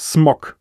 Smog.